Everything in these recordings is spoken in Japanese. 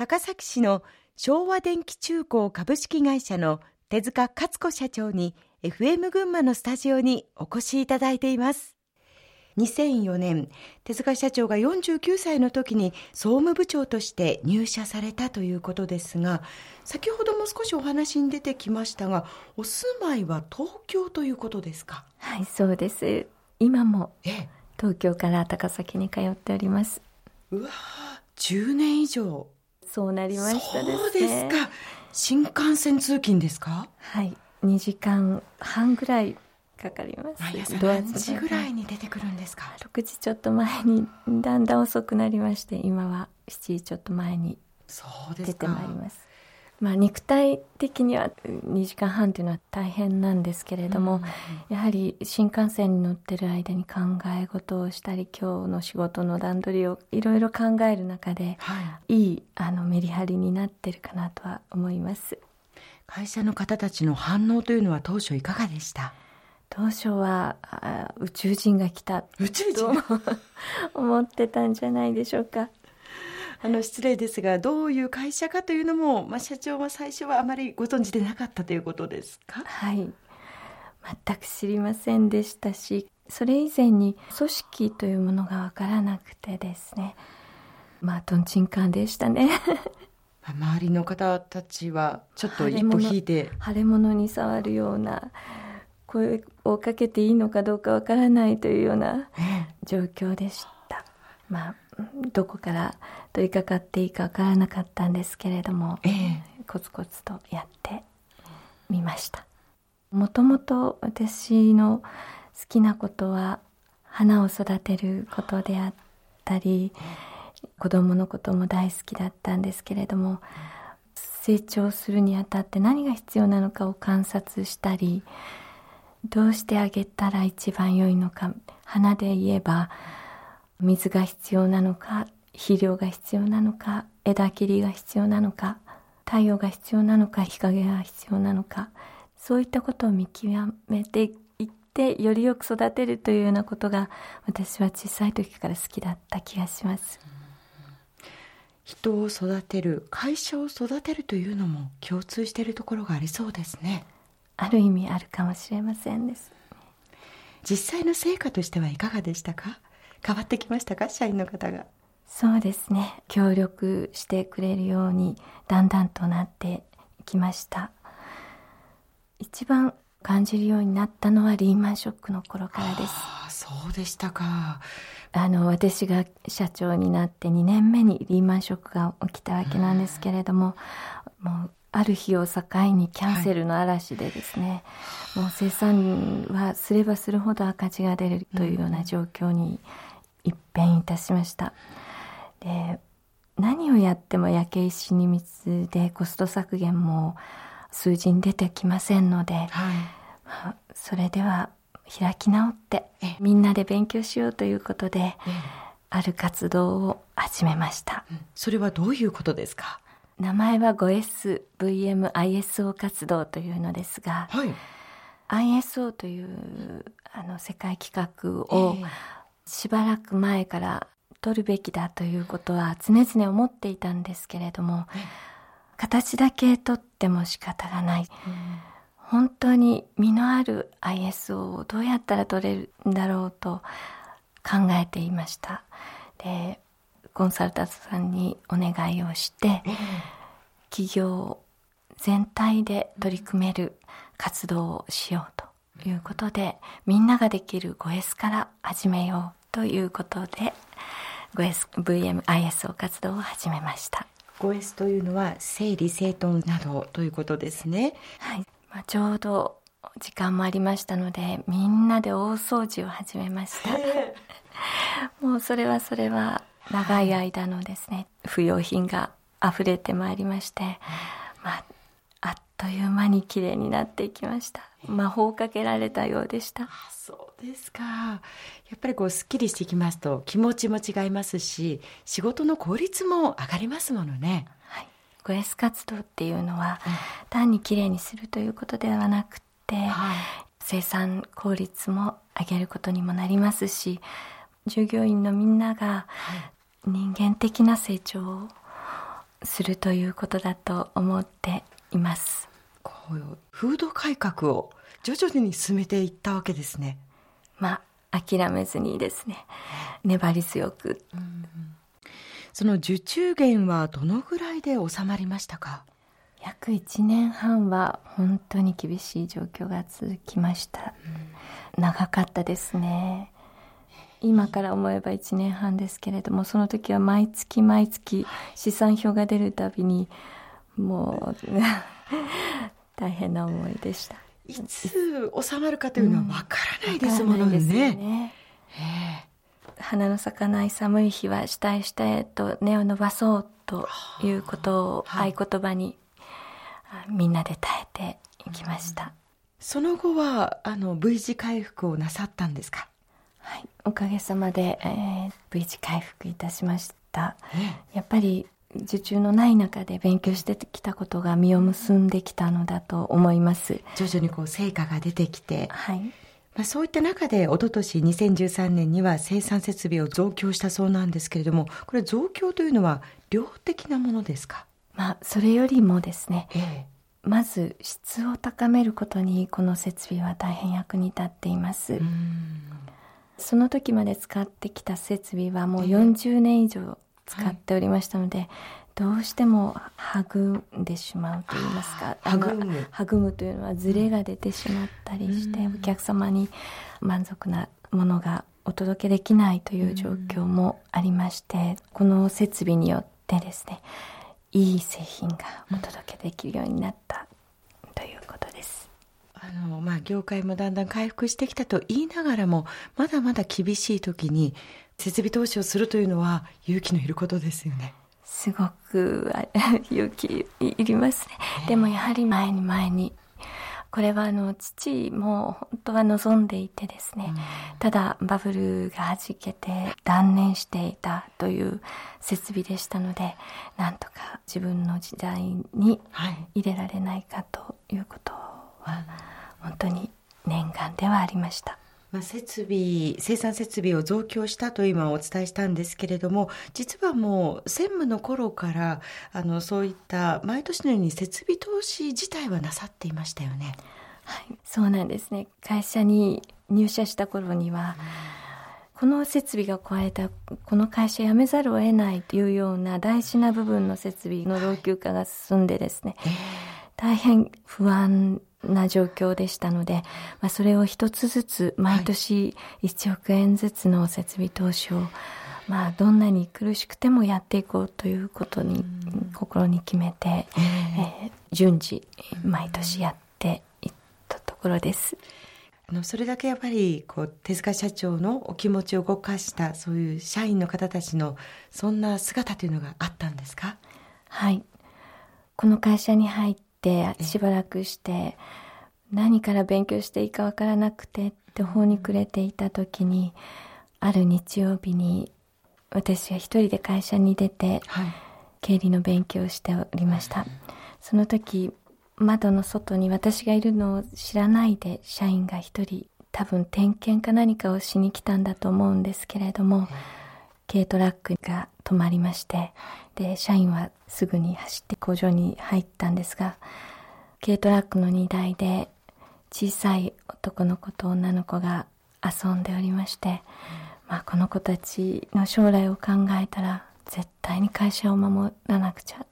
高崎市の昭和電気中高株式会社の手塚勝子社長に FM 群馬のスタジオにお越しいただいています。2004年手塚社長が49歳の時に総務部長として入社されたということですが先ほども少しお話に出てきましたがお住まいは東京ということですか？はいそうです。今も東京から高崎に通っております。うわ10年以上そうなりましたですね。そうですか。新幹線通勤ですか？はい。2時間半ぐらいかかります。毎朝何時ぐらいに出てくるんですか？6時ちょっと前にだんだん遅くなりまして今は7時ちょっと前に出てまいりますまあ、肉体的には2時間半というのは大変なんですけれども、やはり新幹線に乗ってる間に考え事をしたり今日の仕事の段取りをいろいろ考える中で、はい、いいあのメリハリになってるかなとは思います。会社の方たちの反応というのは当初いかがでした？当初は宇宙人が来た宇宙人？思ってたんじゃないでしょうかあの失礼ですがどういう会社かというのも、まあ、社長は最初はあまりご存知でなかったということですか？はい。全く知りませんでしたしそれ以前に組織というものが分からなくてですね。まあとんちんかんでしたね。周りの方たちはちょっと一歩引いて。腫れ物に触るような声をかけていいのかどうかわからないというような状況でした、まあどこから取り掛かっていいかわからなかったんですけれども、ええ、コツコツとやってみました。もともと私の好きなことは花を育てることであったり子供のことも大好きだったんですけれども成長するにあたって何が必要なのかを観察したりどうしてあげたら一番良いのか花で言えば水が必要なのか肥料が必要なのか枝切りが必要なのか太陽が必要なのか日陰が必要なのかそういったことを見極めていってよりよく育てるというようなことが私は小さい時から好きだった気がします。人を育てる会社を育てるというのも共通しているところがありそうですね。ある意味あるかもしれませんです。実際の成果としてはいかがでしたか？変わってきましたか？社員の方が。そうですね。協力してくれるようにだんだんとなってきました。一番感じるようになったのはリーマンショックの頃からです。そうでしたか。あの私が社長になって2年目にリーマンショックが起きたわけなんですけれども、もうある日を境にキャンセルの嵐でですね、はい、もう生産はすればするほど赤字が出るというような状況に一変いたしました。で何をやっても焼け石に水でコスト削減も数字に出てきませんので、はい、それでは開き直ってみんなで勉強しようということで、ある活動を始めました、それはどういうことですか？名前は 5SVMISO 活動というのですが、はい、ISO というあの世界規格をしばらく前から取るべきだということは常々思っていたんですけれども、形だけ取っても仕方がない、うん。本当に実のある ISO をどうやったら取れるんだろうと考えていました。でコンサルタントさんにお願いをして企業全体で取り組める活動をしようということでみんなができる 5S から始めようということで 5SVMISO 活動を始めました。5S というのは整理整頓などということですね。はい。まあ、ちょうど時間もありましたのでみんなで大掃除を始めました。もうそれはそれは長い間のですね不用品が溢れてまいりまして、まあ、という間に綺麗になっていきました。魔法かけられたようでした。そうですか。やっぱりこうすっきりしてきますと気持ちも違いますし仕事の効率も上がりますものね。5S 活動っていうのは、単にきれいにするということではなくて、はい、生産効率も上げることにもなりますし従業員のみんなが人間的な成長をするということだと思っていますこう風土改革を徐々に進めていったわけですね。まあ諦めずにですね。粘り強く、その受注減はどのぐらいで収まりましたか？約1年半は本当に厳しい状況が続きました、うん、長かったですね。今から思えば1年半ですけれどもその時は毎月毎月試算表が出るたびにもう 大変な思いでした。いつ収まるかというのはわからないですものね,、うん、ね。花の咲かない寒い日は下へ下へと根を伸ばそうということを合言葉にみんなで耐えていきました、その後はあの V 字回復をなさったんですか？はい。おかげさまで、えー、V 字回復いたしました、やっぱり受注のない中で勉強してきたことが実を結んできたのだと思います。徐々にこう成果が出てきて。はい。まあ、そういった中で一昨年2013年には生産設備を増強したそうなんですけれどもこれ増強というのは量的なものですか？まあ、それよりもですね、ええ、まず質を高めることにこの設備は大変役に立っています。その時まで使ってきた設備はもう40年以上使っておりましたので、えはい、どうしても育んでしまうといいますか育む。育むというのはズレが出てしまったりして、お客様に満足なものがお届けできないという状況もありましてこの設備によってですねいい製品がお届けできるようになったということです。あのまあ、業界もだんだん回復してきたと言いながらもまだまだ厳しい時に設備投資をするというのは勇気のいることですよね。すごく勇気いりますね。でもやはり前に前にこれはあの父も本当は望んでいてですね、うん、ただバブルがはじけて断念していたという設備でしたのでなんとか自分の時代に入れられないかということは本当に念願ではありました。まあ、設備生産設備を増強したと今お伝えしたんですけれども実はもう専務の頃からあのそういった毎年のように設備投資自体はなさっていましたよね。はい、そうなんですね会社に入社した頃には、この設備が壊れたこの会社辞めざるを得ないというような大事な部分の設備の老朽化が進んでですね、大変不安な状況でしたので、まあ、それを一つずつ毎年1億円ずつの設備投資を、まあ、どんなに苦しくてもやっていこうということに心に決めて、えー、順次毎年やっていったところです。あのそれだけやっぱりこう手塚社長のお気持ちを動かしたそういう社員の方たちのそんな姿というのがあったんですか？はい。この会社に入ってしばらくして何から勉強していいかわからなくてって法に暮れていた時にある日曜日に私は一人で会社に出て、経理の勉強をしておりました、その時窓の外に私がいるのを知らないで社員が一人多分点検か何かをしに来たんだと思うんですけれども、軽トラックが止まりましてで社員はすぐに走って工場に入ったんですが軽トラックの荷台で小さい男の子と女の子が遊んでおりまして、まあ、この子たちの将来を考えたら絶対に会社を守らなくちゃ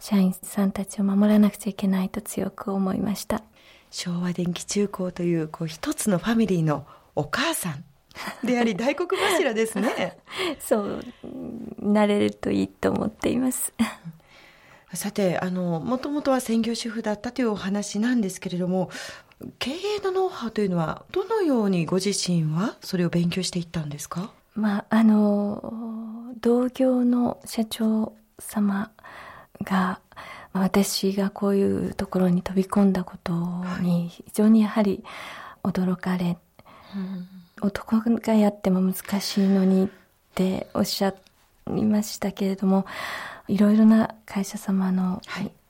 社員さんたちを守らなくちゃいけないと強く思いました。昭和電気中高というこう一つのファミリーのお母さんであり 大黒柱ですね。そうなれるといいと思っています。さてあのもともとは専業主婦だったというお話なんですけれども経営のノウハウというのはどのようにご自身はそれを勉強していったんですか？まああの同業の社長様が私がこういうところに飛び込んだことに非常にやはり驚かれ、うん。男がやっても難しいのにっておっしゃいましたけれどもいろいろな会社様の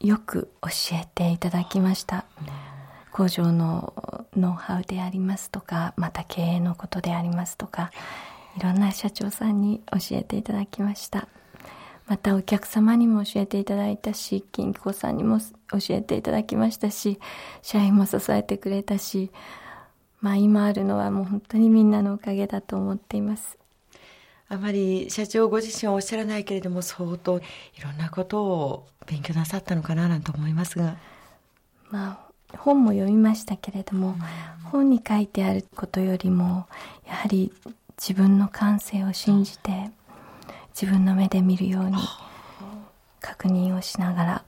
よく教えていただきました、工場のノウハウでありますとかまた経営のことでありますとかいろんな社長さんに教えていただきました。またお客様にも教えていただいたし、金子さんにも教えていただきましたし、社員も支えてくれたし、まあ今あるのはもう本当にみんなのおかげだと思っています。あまり社長ご自身はおっしゃらないけれども相当いろんなことを勉強なさったのかななんて思いますが。まあ本も読みましたけれども、うん、本に書いてあることよりもやはり自分の感性を信じて自分の目で見るように確認をしながら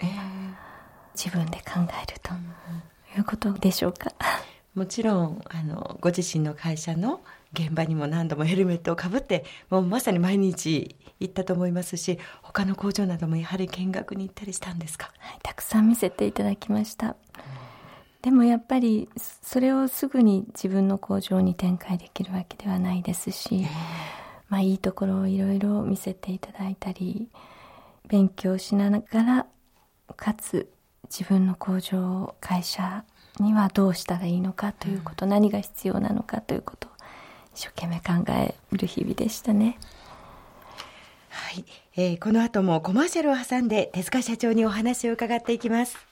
自分で考えるということでしょうか。もちろんあのご自身の会社の現場にも何度もヘルメットをかぶってもうまさに毎日行ったと思いますし他の工場などもやはり見学に行ったりしたんですか、はい、たくさん見せていただきました、でもやっぱりそれをすぐに自分の工場に展開できるわけではないですし、まあ、いいところをいろいろ見せていただいたり勉強しながらかつ自分の工場会社にはどうしたらいいのかということ、うん、何が必要なのかということを一生懸命考える日々でしたね。はい、えー、この後もコマーシャルを挟んで手塚社長にお話を伺っていきます。